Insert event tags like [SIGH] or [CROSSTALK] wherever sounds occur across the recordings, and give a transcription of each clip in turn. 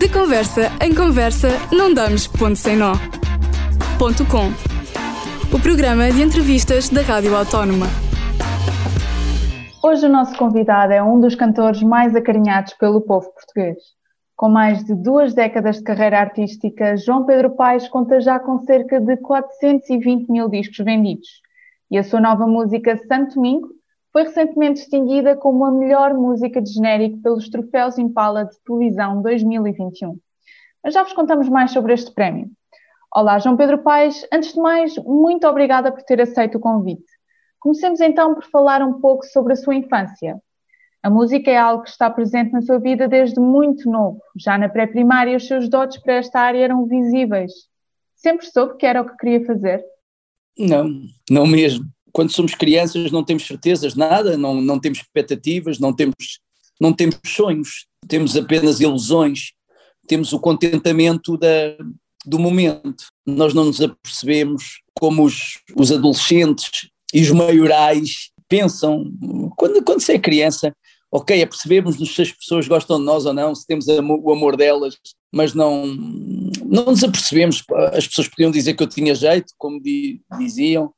De conversa em conversa, não damos ponto sem nó. Ponto com. O programa de entrevistas da Rádio Autónoma. Hoje o nosso convidado é um dos cantores mais acarinhados pelo povo português. Com mais de duas décadas de carreira artística, João Pedro Paes conta já com cerca de 420 mil discos vendidos. E a sua nova música Santo Domingo foi recentemente distinguida como a melhor música de genérico pelos Troféus Impala de Televisão 2021. Mas já vos contamos mais sobre este prémio. Olá, João Pedro Paes. Antes de mais, muito obrigada por ter aceito o convite. Comecemos então por falar um pouco sobre a sua infância. A música é algo que está presente na sua vida desde muito novo. Já na pré-primária, os seus dotes para esta área eram visíveis. Sempre soube que era o que queria fazer? Não, não mesmo quando somos crianças não temos certezas nada, não, não temos expectativas, não temos, não temos sonhos, temos apenas ilusões, temos o contentamento da, do momento. Nós não nos apercebemos como os, os adolescentes e os maiorais pensam. Quando, quando se é criança, ok, percebermos se as pessoas gostam de nós ou não, se temos o amor delas, mas não, não nos apercebemos. As pessoas podiam dizer que eu tinha jeito, como diziam,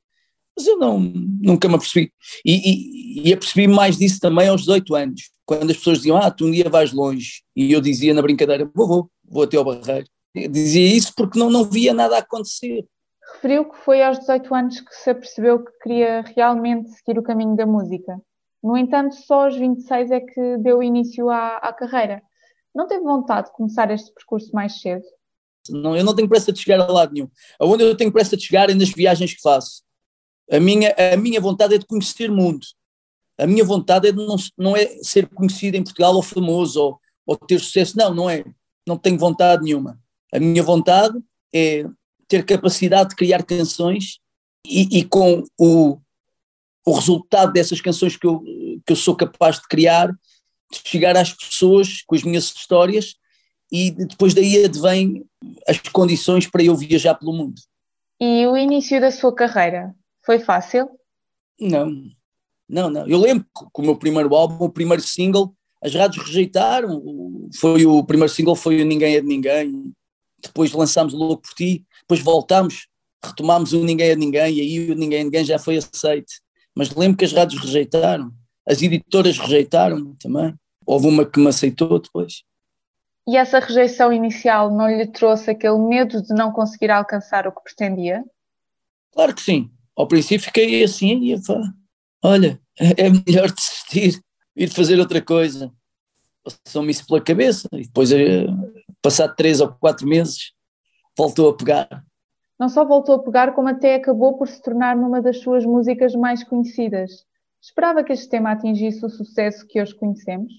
mas eu não, nunca me apercebi. E, e, e apercebi mais disso também aos 18 anos, quando as pessoas diziam, ah, tu um dia vais longe, e eu dizia na brincadeira, vou, vou, vou até ao barreiro. Eu dizia isso porque não, não via nada acontecer. Referiu que foi aos 18 anos que se apercebeu que queria realmente seguir o caminho da música. No entanto, só aos 26 é que deu início à, à carreira. Não teve vontade de começar este percurso mais cedo? Não, eu não tenho pressa de chegar a lado nenhum. Aonde eu tenho pressa de chegar é nas viagens que faço. A minha, a minha vontade é de conhecer o mundo. A minha vontade é de não, não é ser conhecido em Portugal ou famoso ou, ou ter sucesso. Não, não é. Não tenho vontade nenhuma. A minha vontade é ter capacidade de criar canções e, e com o, o resultado dessas canções que eu, que eu sou capaz de criar, de chegar às pessoas com as minhas histórias e depois daí advém as condições para eu viajar pelo mundo. E o início da sua carreira? Foi fácil? Não, não, não. Eu lembro que o meu primeiro álbum, o primeiro single, as rádios rejeitaram. Foi o primeiro single foi o Ninguém é de Ninguém. Depois lançámos o Louco por Ti. Depois voltámos, retomámos o Ninguém é de Ninguém e aí o Ninguém é de Ninguém já foi aceito. Mas lembro que as rádios rejeitaram. As editoras rejeitaram também. Houve uma que me aceitou depois. E essa rejeição inicial não lhe trouxe aquele medo de não conseguir alcançar o que pretendia? Claro que sim ao princípio fiquei assim, e olha, é melhor desistir, ir fazer outra coisa. Passou-me isso pela cabeça e depois, eh, passado três ou quatro meses, voltou a pegar. Não só voltou a pegar, como até acabou por se tornar numa das suas músicas mais conhecidas. Esperava que este tema atingisse o sucesso que hoje conhecemos?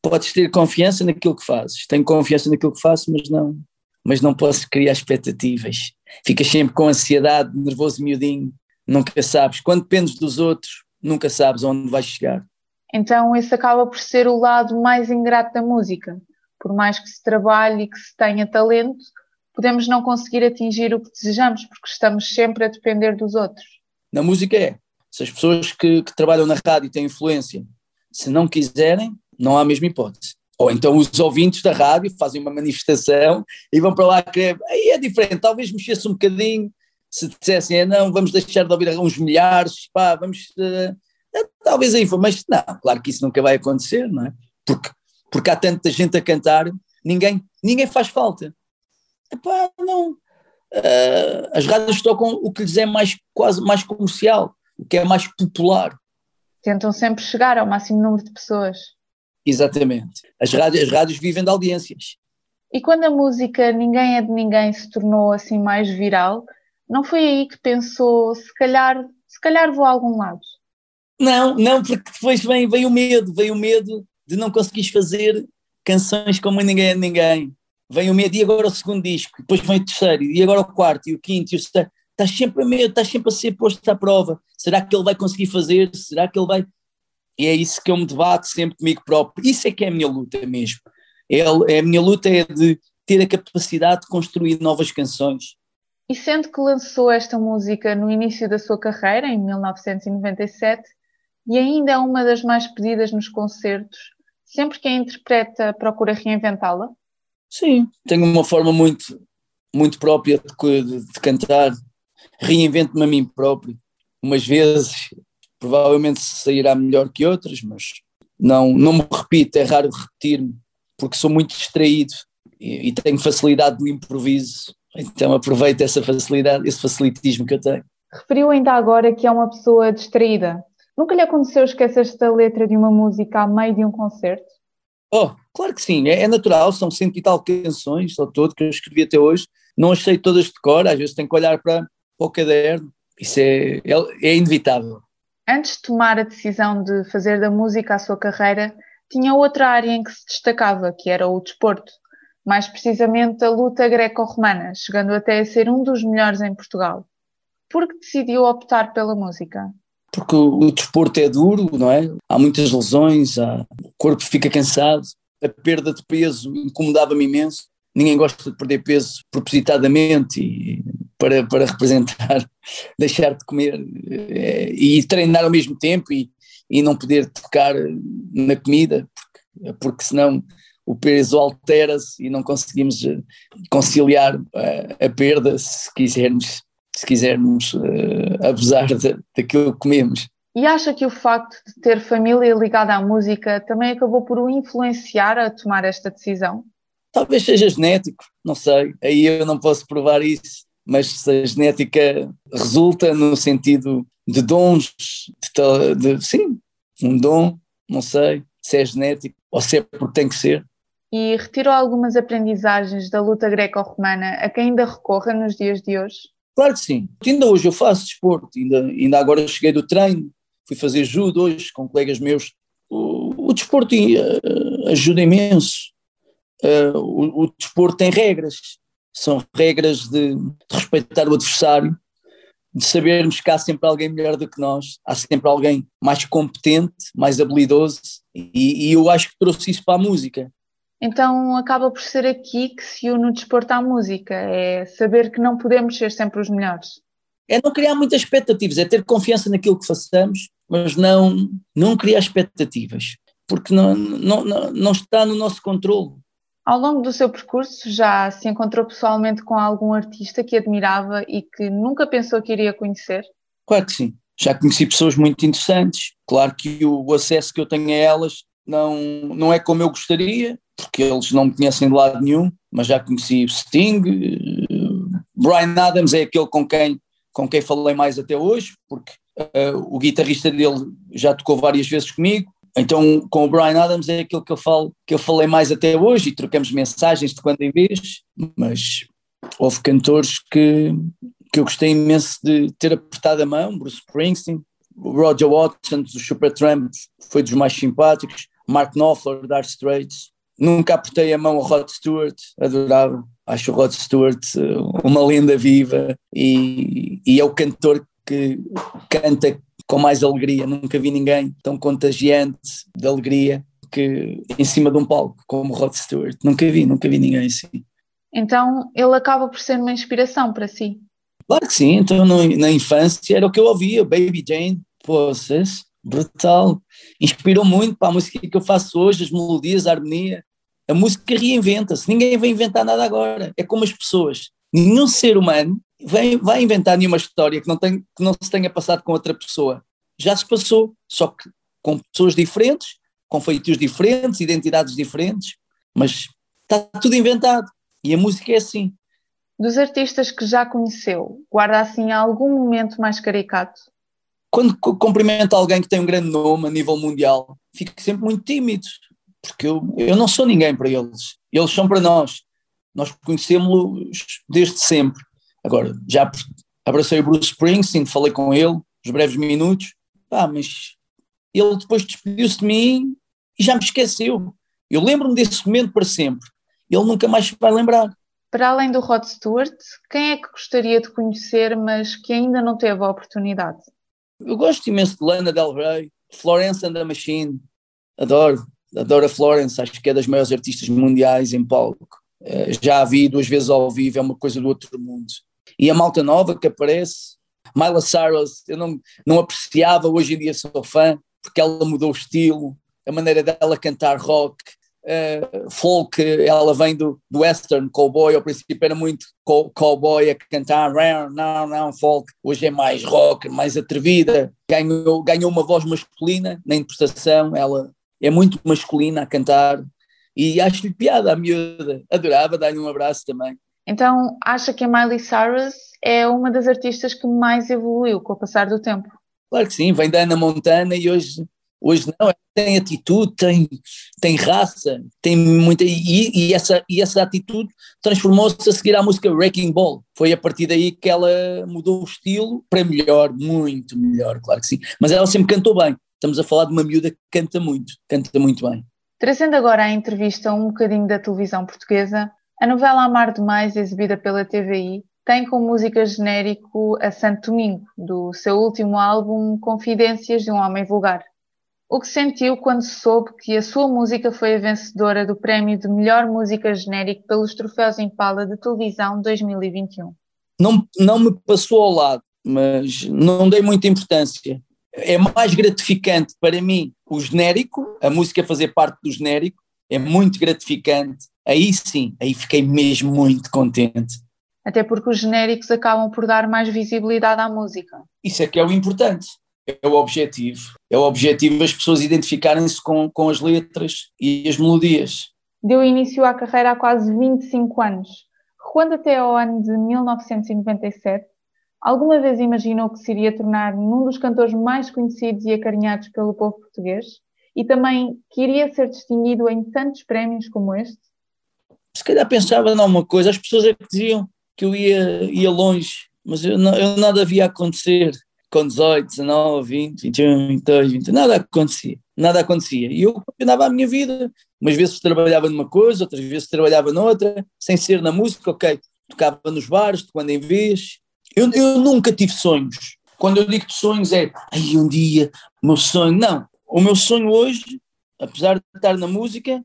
Podes ter confiança naquilo que fazes. Tenho confiança naquilo que faço, mas não, mas não posso criar expectativas. Ficas sempre com ansiedade, nervoso miudinho, nunca sabes. Quando dependes dos outros, nunca sabes onde vais chegar. Então, esse acaba por ser o lado mais ingrato da música. Por mais que se trabalhe e que se tenha talento, podemos não conseguir atingir o que desejamos porque estamos sempre a depender dos outros. Na música é. Se as pessoas que, que trabalham na rádio têm influência, se não quiserem, não há a mesma hipótese. Ou então os ouvintes da rádio fazem uma manifestação e vão para lá querer. Aí é diferente, talvez mexesse um bocadinho, se dissessem, é, não, vamos deixar de ouvir uns milhares, pá, vamos. Uh, talvez aí, mas não, claro que isso nunca vai acontecer, não é? Porque, porque há tanta gente a cantar, ninguém, ninguém faz falta. Epá, não. Uh, as rádios tocam o que lhes é mais, quase mais comercial, o que é mais popular. Tentam sempre chegar ao máximo número de pessoas. Exatamente. As rádios, as rádios vivem de audiências. E quando a música Ninguém é de Ninguém se tornou assim mais viral, não foi aí que pensou, se calhar, se calhar vou a algum lado? Não, não, porque depois vem, vem o medo, vem o medo de não conseguires fazer canções como ninguém é ninguém. Vem o medo, e agora o segundo disco, depois vem o terceiro, e agora o quarto, e o quinto, e o sexto. Estás sempre a medo, estás sempre a ser posto à prova. Será que ele vai conseguir fazer? Será que ele vai. E é isso que eu me debato sempre comigo próprio. Isso é que é a minha luta mesmo. É, é a minha luta é de ter a capacidade de construir novas canções, e sendo que lançou esta música no início da sua carreira, em 1997, e ainda é uma das mais pedidas nos concertos, sempre que a interpreta procura reinventá-la? Sim, tenho uma forma muito, muito própria de, de, de cantar, reinvento-me a mim próprio. Umas vezes, provavelmente sairá melhor que outras, mas não, não me repito, é raro repetir-me, porque sou muito distraído e, e tenho facilidade do improviso, então aproveito essa facilidade, esse facilitismo que eu tenho. Referiu ainda agora que é uma pessoa distraída. Nunca lhe aconteceu esquecer-se da letra de uma música a meio de um concerto? Oh, claro que sim, é, é natural, são cento e tal canções ao todo que eu escrevi até hoje, não achei todas de cor, às vezes tenho que olhar para, para o caderno, isso é, é, é inevitável. Antes de tomar a decisão de fazer da música a sua carreira, tinha outra área em que se destacava, que era o desporto, mais precisamente a luta greco-romana, chegando até a ser um dos melhores em Portugal. Por que decidiu optar pela música? Porque o, desporto é duro, não é? Há muitas lesões, há, o corpo fica cansado, a perda de peso incomodava-me imenso. Ninguém gosta de perder peso propositadamente e para, para representar, [LAUGHS] deixar de comer é, e treinar ao mesmo tempo e, e não poder tocar na comida, porque, porque senão o peso altera-se e não conseguimos eh, conciliar a, eh, a perda se quisermos, se quisermos uh, abusar daquilo que comemos. E acha que o facto de ter família ligada à música também acabou por o influenciar a tomar esta decisão? Talvez seja genético, não sei. Aí eu não posso provar isso mas se a genética resulta no sentido de dons, de, de, sim, um dom, não sei se é genético ou se é porque tem que ser. E retirou algumas aprendizagens da luta greco-romana a quem ainda recorra nos dias de hoje? Claro que sim. Ainda hoje eu faço desporto, ainda, ainda agora cheguei do treino, fui fazer judo hoje com colegas meus. O, o desporto uh, ajuda imenso. Uh, o, o desporto tem regras, são regras de, de, respeitar o adversário, de sabermos que há sempre alguém melhor do que nós, há sempre alguém mais competente, mais habilidoso, e, e eu acho que trouxe isso para a música. Então acaba por ser aqui que se une o desporto à música, é saber que não podemos ser sempre os melhores. É não criar muitas expectativas, é ter confiança naquilo que façamos, mas não, não criar expectativas, porque não, não, não, não está no nosso controle. Ao longo do seu percurso, já se encontrou pessoalmente com algum artista que admirava e que nunca pensou que iria conhecer? Claro que sim. Já conheci pessoas muito interessantes. Claro que o acesso que eu tenho a elas não, não é como eu gostaria, porque eles não me conhecem de lado nenhum, mas já conheci Sting, Brian Adams é aquele com quem, com quem falei mais até hoje, porque uh, o guitarrista dele já tocou várias vezes comigo, então, com o Brian Adams é aquilo que eu falo, que eu falei mais até hoje e trocamos mensagens de quando em vez, mas houve cantores que, que eu gostei imenso de ter apertado a mão, Bruce Springsteen, Roger Watson do Supertramp foi dos mais simpáticos, Mark Knopfler, Dark Straits, nunca apertei a mão ao Rod Stewart, adorava, acho o Rod Stewart eh, uma lenda viva e, e é o cantor que canta com mais alegria. Nunca vi ninguém tão contagiante de alegria que em cima de um palco como Rod Stewart. Nunca vi, nunca vi ninguém assim. Então ele acaba por ser uma inspiração para si. Claro que sim, então no, na infância era o que eu ouvia, Baby Jane, poças, brutal. Inspirou muito para a música que eu faço hoje, as melodias, a harmonia. A música reinventa-se, ninguém vai inventar nada agora. É como as pessoas. Nenhum ser humano vai, vai inventar nenhuma história que não, tem, que não se tenha passado com outra pessoa. Já se passou, só que com pessoas diferentes, com feitios diferentes, identidades diferentes, mas está tudo inventado. E a música é assim. Dos artistas que já conheceu, guarda assim algum momento mais caricato? Quando cumprimento alguém que tem um grande nome a nível mundial, fico sempre muito tímido, porque eu, eu não sou ninguém para eles. Eles são para nós. Nós conhecemos-los desde sempre. Agora, já abracei o Bruce Springsteen, falei com ele, uns breves minutos, pá, mas ele depois despediu-se de mim e já me esqueceu. Eu lembro-me desse momento para sempre. Ele nunca mais vai lembrar. Para além do Rod Stewart, quem é que gostaria de conhecer, mas que ainda não teve a oportunidade? Eu gosto imenso de Lana Del Rey, Florence and the Machine, adoro, adoro a Florence, acho que é das maiores artistas mundiais em palco. Eh, já a vi duas vezes ao vivo, é uma coisa do outro mundo e a malta nova que aparece, Myla Cyrus, eu não, não apreciava, hoje em dia sou fã, porque ela mudou o estilo, a maneira dela cantar rock, uh, folk, ela vem do, do western, cowboy, ao princípio era muito cowboy a cantar, não, não, folk, hoje é mais rock, mais atrevida, ganhou, ganhou uma voz masculina na interpretação, ela é muito masculina a cantar, e acho-lhe piada a miúda, adorava dar-lhe um abraço também. Então, acha que a Miley Cyrus é uma das artistas que mais evoluiu com o passar do tempo? Claro que sim, vem da Ana Montana e hoje, hoje não, tem atitude, tem, tem raça, tem muita. E, e essa, e essa atitude transformou-se a seguir à música Wrecking Ball. Foi a partir daí que ela mudou o estilo para melhor, muito melhor, claro que sim. Mas ela sempre cantou bem. Estamos a falar de uma miúda que canta muito, canta muito bem. Trazendo agora a entrevista um bocadinho da televisão portuguesa, a novela Amar Demais, exibida pela TVI, tem como música genérico a Santo Domingo, do seu último álbum Confidências de um Homem Vulgar. O que sentiu quando soube que a sua música foi a vencedora do prémio de melhor música genérico pelos Troféus Impala de Televisão 2021? Não, não me passou ao lado, mas não dei muita importância é mais gratificante para mim o genérico, a música fazer parte do genérico, é muito gratificante. Aí sim, aí fiquei mesmo muito contente. Até porque os genéricos acabam por dar mais visibilidade à música. Isso é que é o importante, é o objetivo. É o objetivo as pessoas identificarem-se com, com as letras e as melodias. Deu início à carreira há quase 25 anos. Quando até ao ano de 1997, Alguma vez imaginou que se iria tornar num dos cantores mais conhecidos e acarinhados pelo povo português? E também que iria ser distinguido em tantos prémios como este? Se calhar pensava numa coisa, as pessoas é que diziam que eu ia, ia longe, mas eu, não, eu nada havia a acontecer com 18, 19, 20, 21, 22, 20, nada acontecia, nada acontecia. E eu continuava a minha vida, umas vezes trabalhava numa coisa, outras vezes trabalhava noutra, sem ser na música, ok, tocava nos bares, de quando em vez, eu, eu nunca tive sonhos. Quando eu digo sonhos é, ai, um dia, meu sonho. Não. O meu sonho hoje, apesar de estar na música,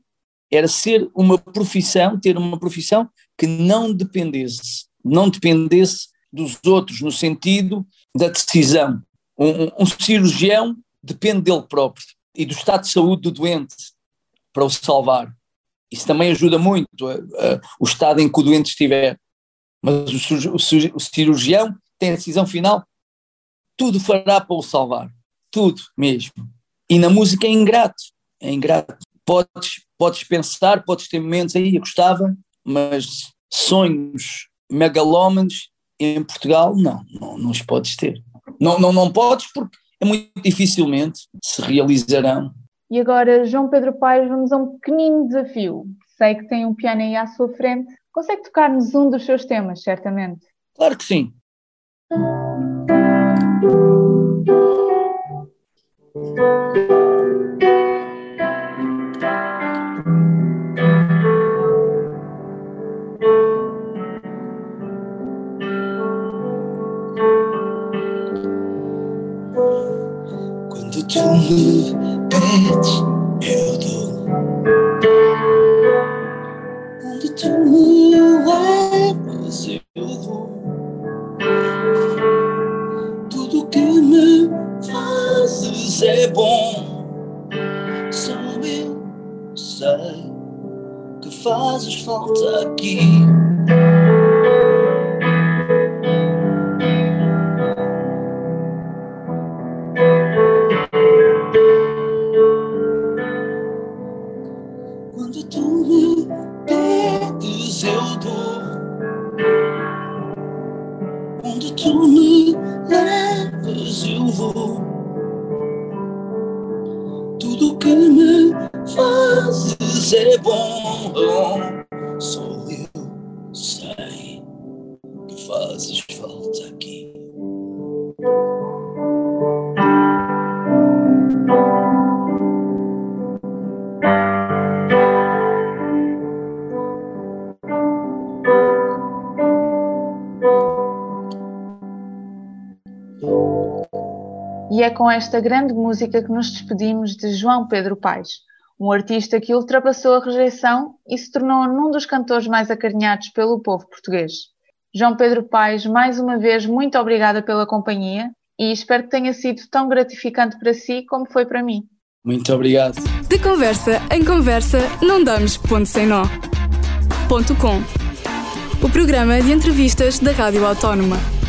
era ser uma profissão, ter uma profissão que não dependesse, não dependesse dos outros, no sentido da decisão. Um, um, cirurgião depende dele próprio e do estado de saúde do doente para o salvar. Isso também ajuda muito a, a, o estado em que o doente estiver mas o, o, o cirurgião tem a decisão final, tudo fará para o salvar, tudo mesmo. E na música é ingrato, é ingrato. Podes, podes pensar, podes ter momentos aí, eu gostava, mas sonhos megalómanos em Portugal, não, não, não os podes ter. Não, não, não podes porque é muito dificilmente se realizarão. E agora, João Pedro Paes, vamos a um pequenino desafio. Sei que tem um piano aí à sua frente, Consegue tocar-nos um dos seus temas, certamente? Claro que sim. Quando tu pedes, eu dou. Quando tu me é bom. Só eu sei que fazes falta aqui. Fazes é bom. Só eu sei que fazes falta aqui. E é com esta grande música que nos despedimos de João Pedro Paes, um artista que ultrapassou a rejeição e se tornou num dos cantores mais acarinhados pelo povo português. João Pedro Paes, mais uma vez, muito obrigada pela companhia e espero que tenha sido tão gratificante para si como foi para mim. Muito obrigado. De conversa em conversa, não damos ponto sem nó. Ponto com. O programa de entrevistas da Rádio Autónoma.